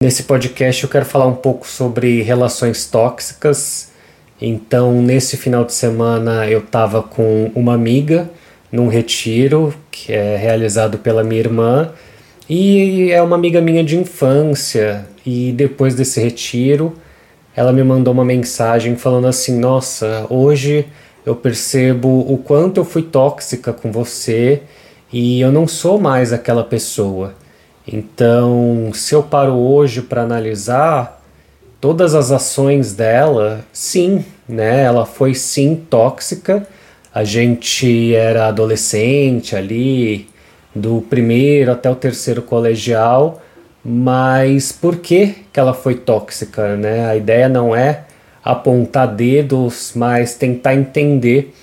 Nesse podcast eu quero falar um pouco sobre relações tóxicas. Então, nesse final de semana eu estava com uma amiga num retiro que é realizado pela minha irmã e é uma amiga minha de infância. E depois desse retiro, ela me mandou uma mensagem falando assim: Nossa, hoje eu percebo o quanto eu fui tóxica com você e eu não sou mais aquela pessoa. Então, se eu paro hoje para analisar todas as ações dela, sim, né? Ela foi sim tóxica. A gente era adolescente ali, do primeiro até o terceiro colegial, mas por que, que ela foi tóxica, né? A ideia não é apontar dedos, mas tentar entender.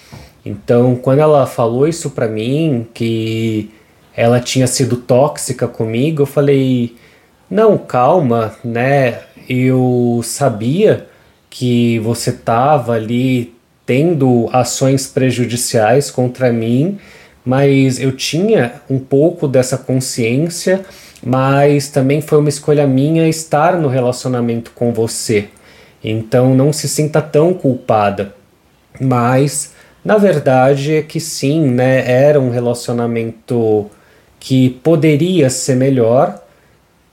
Então, quando ela falou isso para mim, que ela tinha sido tóxica comigo, eu falei: "Não, calma, né? Eu sabia que você tava ali tendo ações prejudiciais contra mim, mas eu tinha um pouco dessa consciência, mas também foi uma escolha minha estar no relacionamento com você. Então não se sinta tão culpada. Mas na verdade é que sim, né? Era um relacionamento que poderia ser melhor,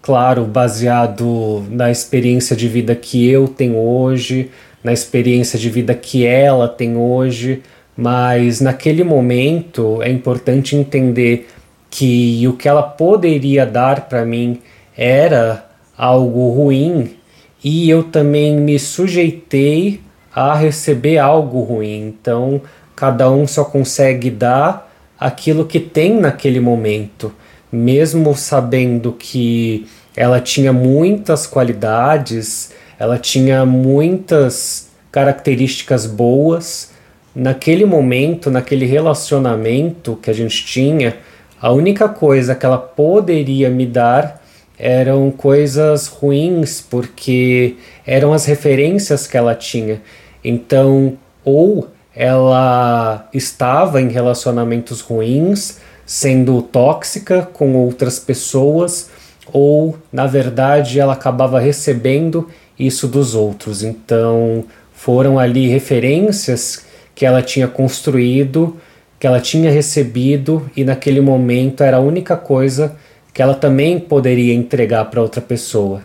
claro, baseado na experiência de vida que eu tenho hoje, na experiência de vida que ela tem hoje, mas naquele momento é importante entender que o que ela poderia dar para mim era algo ruim e eu também me sujeitei a receber algo ruim. Então, cada um só consegue dar aquilo que tem naquele momento, mesmo sabendo que ela tinha muitas qualidades, ela tinha muitas características boas. Naquele momento, naquele relacionamento que a gente tinha, a única coisa que ela poderia me dar eram coisas ruins, porque eram as referências que ela tinha. Então, ou ela estava em relacionamentos ruins, sendo tóxica com outras pessoas, ou na verdade ela acabava recebendo isso dos outros. Então foram ali referências que ela tinha construído, que ela tinha recebido e naquele momento era a única coisa que ela também poderia entregar para outra pessoa.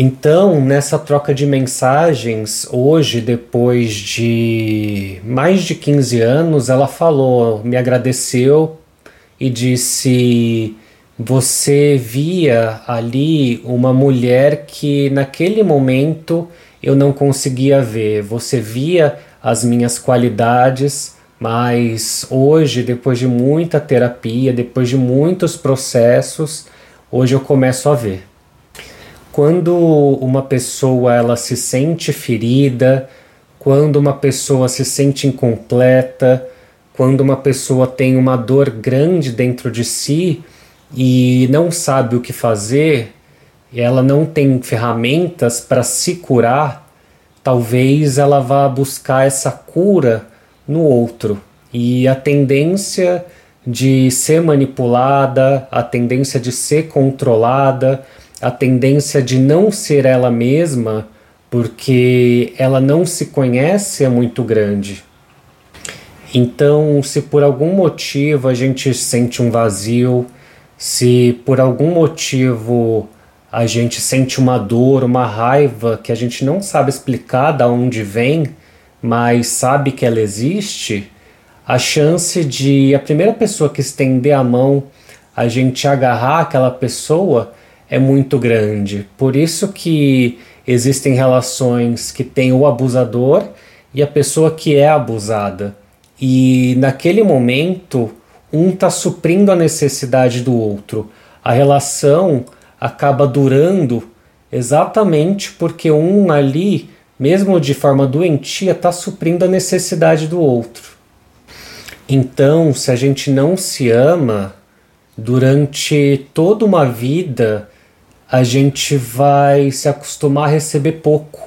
Então, nessa troca de mensagens, hoje, depois de mais de 15 anos, ela falou, me agradeceu e disse: Você via ali uma mulher que naquele momento eu não conseguia ver. Você via as minhas qualidades, mas hoje, depois de muita terapia, depois de muitos processos, hoje eu começo a ver. Quando uma pessoa ela se sente ferida, quando uma pessoa se sente incompleta, quando uma pessoa tem uma dor grande dentro de si e não sabe o que fazer, ela não tem ferramentas para se curar, talvez ela vá buscar essa cura no outro. E a tendência de ser manipulada, a tendência de ser controlada, a tendência de não ser ela mesma porque ela não se conhece é muito grande. Então, se por algum motivo a gente sente um vazio, se por algum motivo a gente sente uma dor, uma raiva que a gente não sabe explicar de onde vem, mas sabe que ela existe, a chance de a primeira pessoa que estender a mão a gente agarrar aquela pessoa é muito grande. Por isso que existem relações que tem o abusador e a pessoa que é abusada. E naquele momento, um está suprindo a necessidade do outro. A relação acaba durando exatamente porque um ali, mesmo de forma doentia, está suprindo a necessidade do outro. Então, se a gente não se ama, durante toda uma vida, a gente vai se acostumar a receber pouco.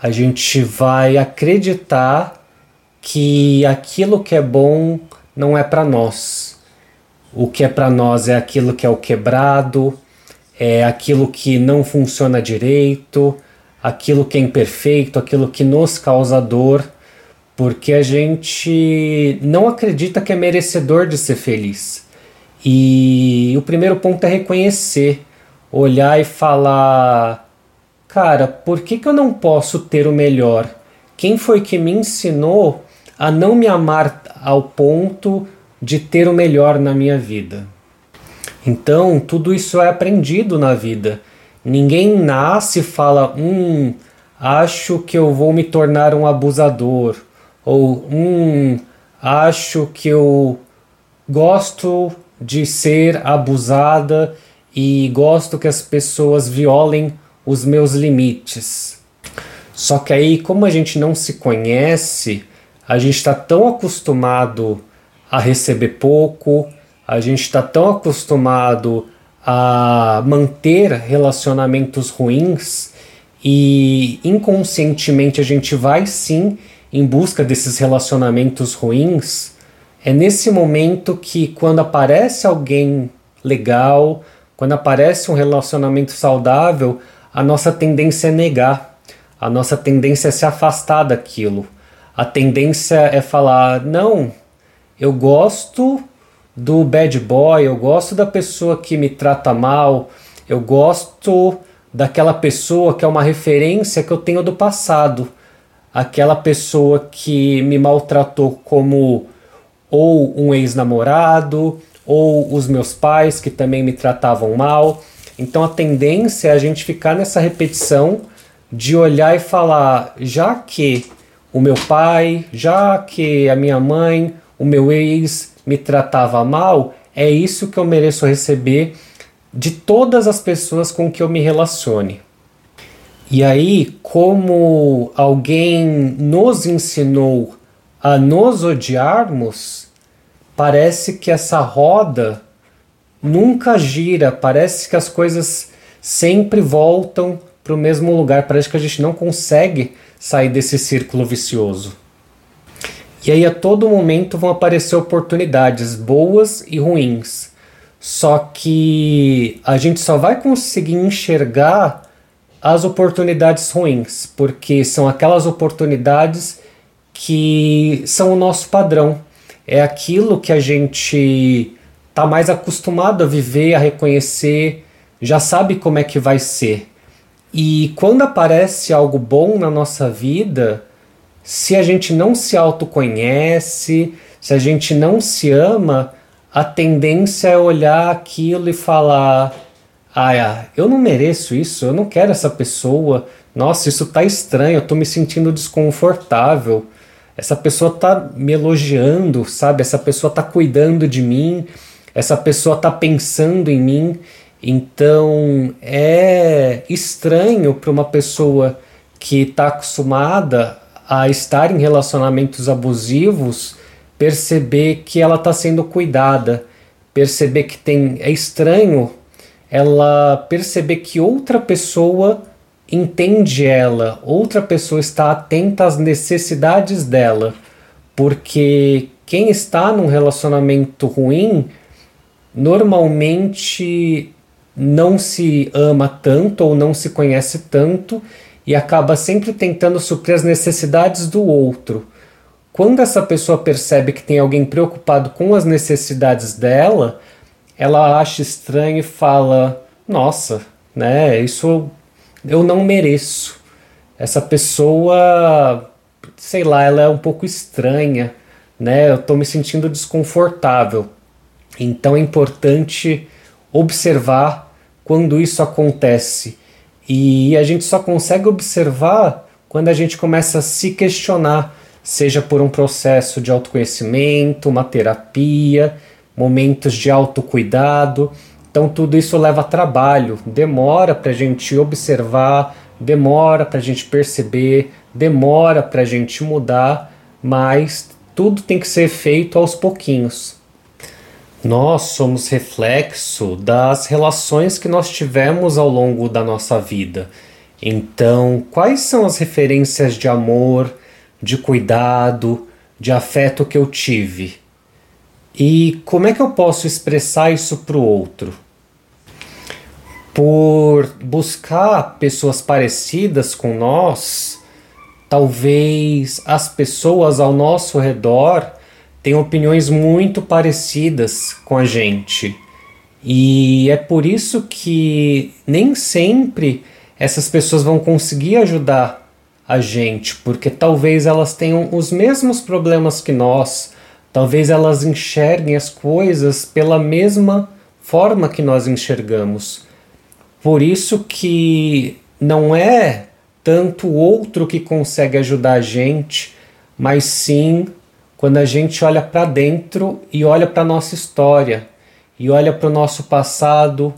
A gente vai acreditar que aquilo que é bom não é para nós. O que é para nós é aquilo que é o quebrado, é aquilo que não funciona direito, aquilo que é imperfeito, aquilo que nos causa dor, porque a gente não acredita que é merecedor de ser feliz. E o primeiro ponto é reconhecer, olhar e falar: cara, por que, que eu não posso ter o melhor? Quem foi que me ensinou a não me amar ao ponto de ter o melhor na minha vida? Então, tudo isso é aprendido na vida. Ninguém nasce e fala, hum, acho que eu vou me tornar um abusador, ou hum, acho que eu gosto de ser abusada e gosto que as pessoas violem os meus limites. Só que aí, como a gente não se conhece, a gente está tão acostumado a receber pouco, a gente está tão acostumado a manter relacionamentos ruins e inconscientemente a gente vai sim em busca desses relacionamentos ruins. É nesse momento que, quando aparece alguém legal, quando aparece um relacionamento saudável, a nossa tendência é negar, a nossa tendência é se afastar daquilo. A tendência é falar: não, eu gosto do bad boy, eu gosto da pessoa que me trata mal, eu gosto daquela pessoa que é uma referência que eu tenho do passado, aquela pessoa que me maltratou como ou um ex-namorado, ou os meus pais que também me tratavam mal. Então a tendência é a gente ficar nessa repetição de olhar e falar, já que o meu pai, já que a minha mãe, o meu ex me tratava mal, é isso que eu mereço receber de todas as pessoas com que eu me relacione. E aí, como alguém nos ensinou a nos odiarmos, parece que essa roda nunca gira, parece que as coisas sempre voltam para o mesmo lugar, parece que a gente não consegue sair desse círculo vicioso. E aí a todo momento vão aparecer oportunidades boas e ruins. Só que a gente só vai conseguir enxergar as oportunidades ruins, porque são aquelas oportunidades que são o nosso padrão. É aquilo que a gente está mais acostumado a viver, a reconhecer, já sabe como é que vai ser. E quando aparece algo bom na nossa vida, se a gente não se autoconhece, se a gente não se ama, a tendência é olhar aquilo e falar: ah, eu não mereço isso, eu não quero essa pessoa, nossa, isso tá estranho, eu tô me sentindo desconfortável. Essa pessoa tá me elogiando, sabe? Essa pessoa tá cuidando de mim, essa pessoa tá pensando em mim. Então é estranho para uma pessoa que está acostumada a estar em relacionamentos abusivos, perceber que ela está sendo cuidada, perceber que tem. É estranho ela perceber que outra pessoa entende ela, outra pessoa está atenta às necessidades dela, porque quem está num relacionamento ruim normalmente não se ama tanto ou não se conhece tanto e acaba sempre tentando suprir as necessidades do outro. Quando essa pessoa percebe que tem alguém preocupado com as necessidades dela, ela acha estranho e fala: Nossa, né, isso eu não mereço. Essa pessoa, sei lá, ela é um pouco estranha, né? Eu estou me sentindo desconfortável. Então é importante observar quando isso acontece e a gente só consegue observar quando a gente começa a se questionar, seja por um processo de autoconhecimento, uma terapia, momentos de autocuidado. Então, tudo isso leva trabalho, demora para a gente observar, demora para a gente perceber, demora para a gente mudar, mas tudo tem que ser feito aos pouquinhos. Nós somos reflexo das relações que nós tivemos ao longo da nossa vida. Então, quais são as referências de amor, de cuidado, de afeto que eu tive? E como é que eu posso expressar isso para o outro? Por buscar pessoas parecidas com nós, talvez as pessoas ao nosso redor tenham opiniões muito parecidas com a gente. E é por isso que nem sempre essas pessoas vão conseguir ajudar a gente, porque talvez elas tenham os mesmos problemas que nós, talvez elas enxerguem as coisas pela mesma forma que nós enxergamos. Por isso que não é tanto o outro que consegue ajudar a gente, mas sim quando a gente olha para dentro e olha para nossa história, e olha para o nosso passado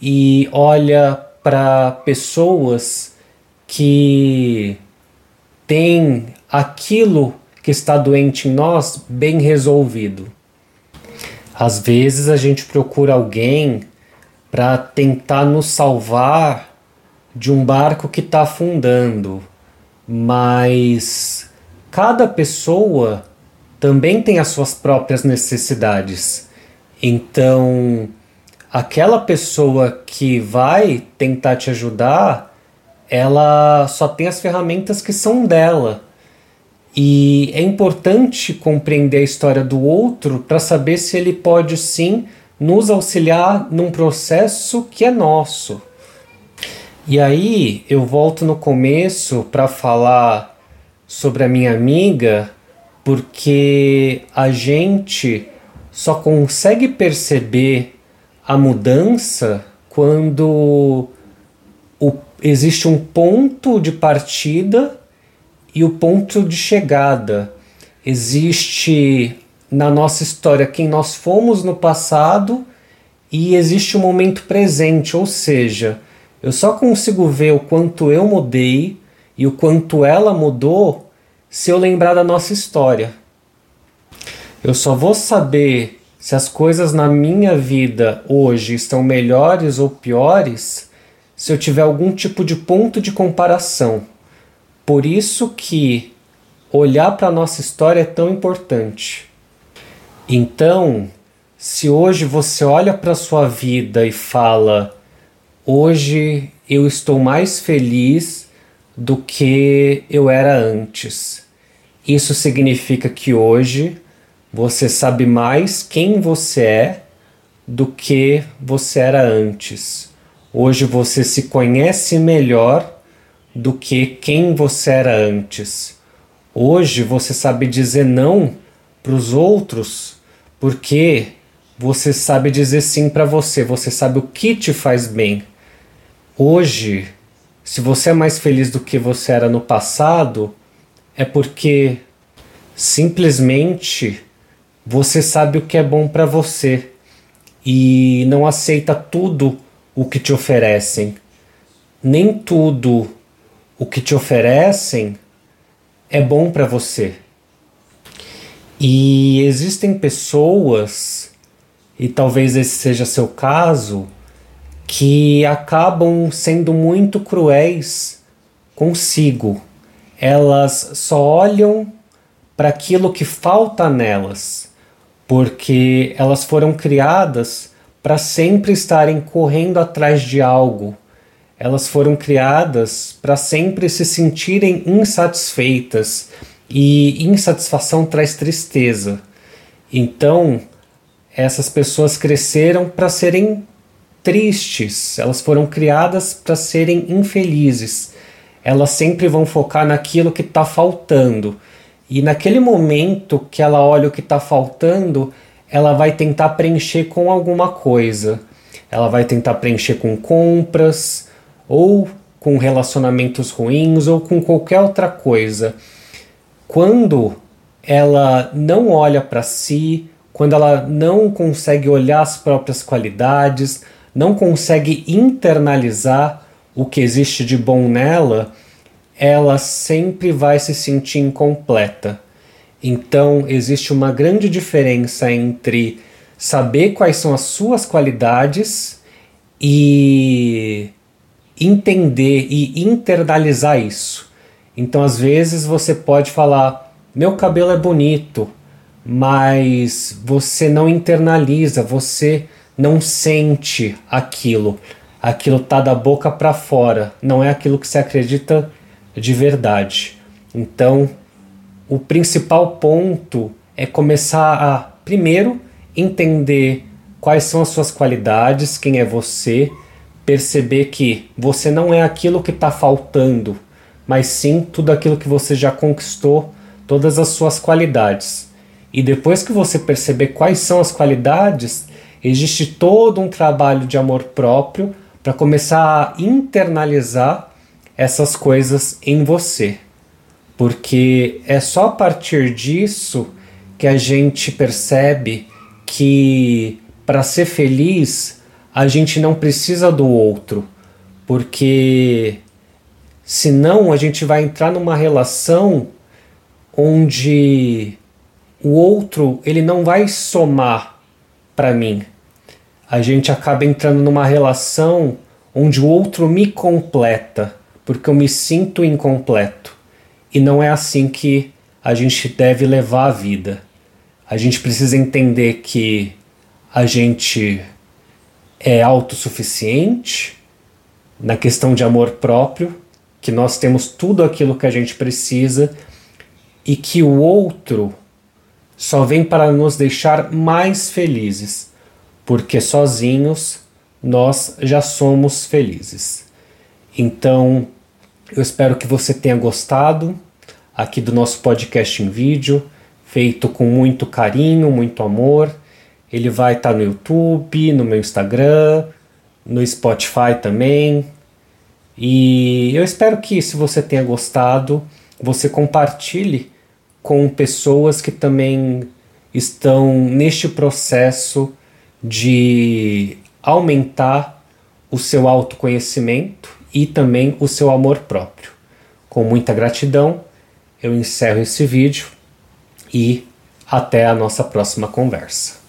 e olha para pessoas que têm aquilo que está doente em nós bem resolvido. Às vezes a gente procura alguém para tentar nos salvar de um barco que está afundando, mas cada pessoa também tem as suas próprias necessidades. Então, aquela pessoa que vai tentar te ajudar, ela só tem as ferramentas que são dela. E é importante compreender a história do outro para saber se ele pode sim nos auxiliar num processo que é nosso. E aí eu volto no começo para falar sobre a minha amiga, porque a gente só consegue perceber a mudança quando o, existe um ponto de partida e o ponto de chegada. Existe na nossa história quem nós fomos no passado e existe o momento presente, ou seja, eu só consigo ver o quanto eu mudei e o quanto ela mudou se eu lembrar da nossa história. Eu só vou saber se as coisas na minha vida hoje estão melhores ou piores se eu tiver algum tipo de ponto de comparação. Por isso que olhar para a nossa história é tão importante. Então, se hoje você olha para sua vida e fala: Hoje eu estou mais feliz do que eu era antes. Isso significa que hoje você sabe mais quem você é do que você era antes. Hoje você se conhece melhor do que quem você era antes. Hoje você sabe dizer não para os outros porque você sabe dizer sim para você, você sabe o que te faz bem. Hoje, se você é mais feliz do que você era no passado, é porque simplesmente você sabe o que é bom para você e não aceita tudo o que te oferecem. Nem tudo o que te oferecem é bom para você. E existem pessoas, e talvez esse seja seu caso, que acabam sendo muito cruéis consigo. Elas só olham para aquilo que falta nelas, porque elas foram criadas para sempre estarem correndo atrás de algo. Elas foram criadas para sempre se sentirem insatisfeitas e insatisfação traz tristeza. Então, essas pessoas cresceram para serem tristes, elas foram criadas para serem infelizes. Elas sempre vão focar naquilo que está faltando. E naquele momento que ela olha o que está faltando, ela vai tentar preencher com alguma coisa. Ela vai tentar preencher com compras, ou com relacionamentos ruins, ou com qualquer outra coisa. Quando ela não olha para si, quando ela não consegue olhar as próprias qualidades, não consegue internalizar o que existe de bom nela, ela sempre vai se sentir incompleta. Então, existe uma grande diferença entre saber quais são as suas qualidades e entender e internalizar isso. Então, às vezes, você pode falar: meu cabelo é bonito, mas você não internaliza, você não sente aquilo. aquilo tá da boca para fora, não é aquilo que você acredita de verdade. Então, o principal ponto é começar a, primeiro, entender quais são as suas qualidades, quem é você, perceber que você não é aquilo que está faltando, mas sim tudo aquilo que você já conquistou, todas as suas qualidades. E depois que você perceber quais são as qualidades, existe todo um trabalho de amor próprio para começar a internalizar essas coisas em você. Porque é só a partir disso que a gente percebe que para ser feliz a gente não precisa do outro, porque senão a gente vai entrar numa relação onde o outro ele não vai somar para mim, a gente acaba entrando numa relação onde o outro me completa, porque eu me sinto incompleto. E não é assim que a gente deve levar a vida. A gente precisa entender que a gente é autossuficiente na questão de amor próprio, que nós temos tudo aquilo que a gente precisa e que o outro só vem para nos deixar mais felizes porque sozinhos nós já somos felizes. Então, eu espero que você tenha gostado aqui do nosso podcast em vídeo, feito com muito carinho, muito amor. Ele vai estar tá no YouTube, no meu Instagram, no Spotify também. E eu espero que, se você tenha gostado, você compartilhe com pessoas que também estão neste processo de aumentar o seu autoconhecimento e também o seu amor próprio. Com muita gratidão, eu encerro esse vídeo e até a nossa próxima conversa.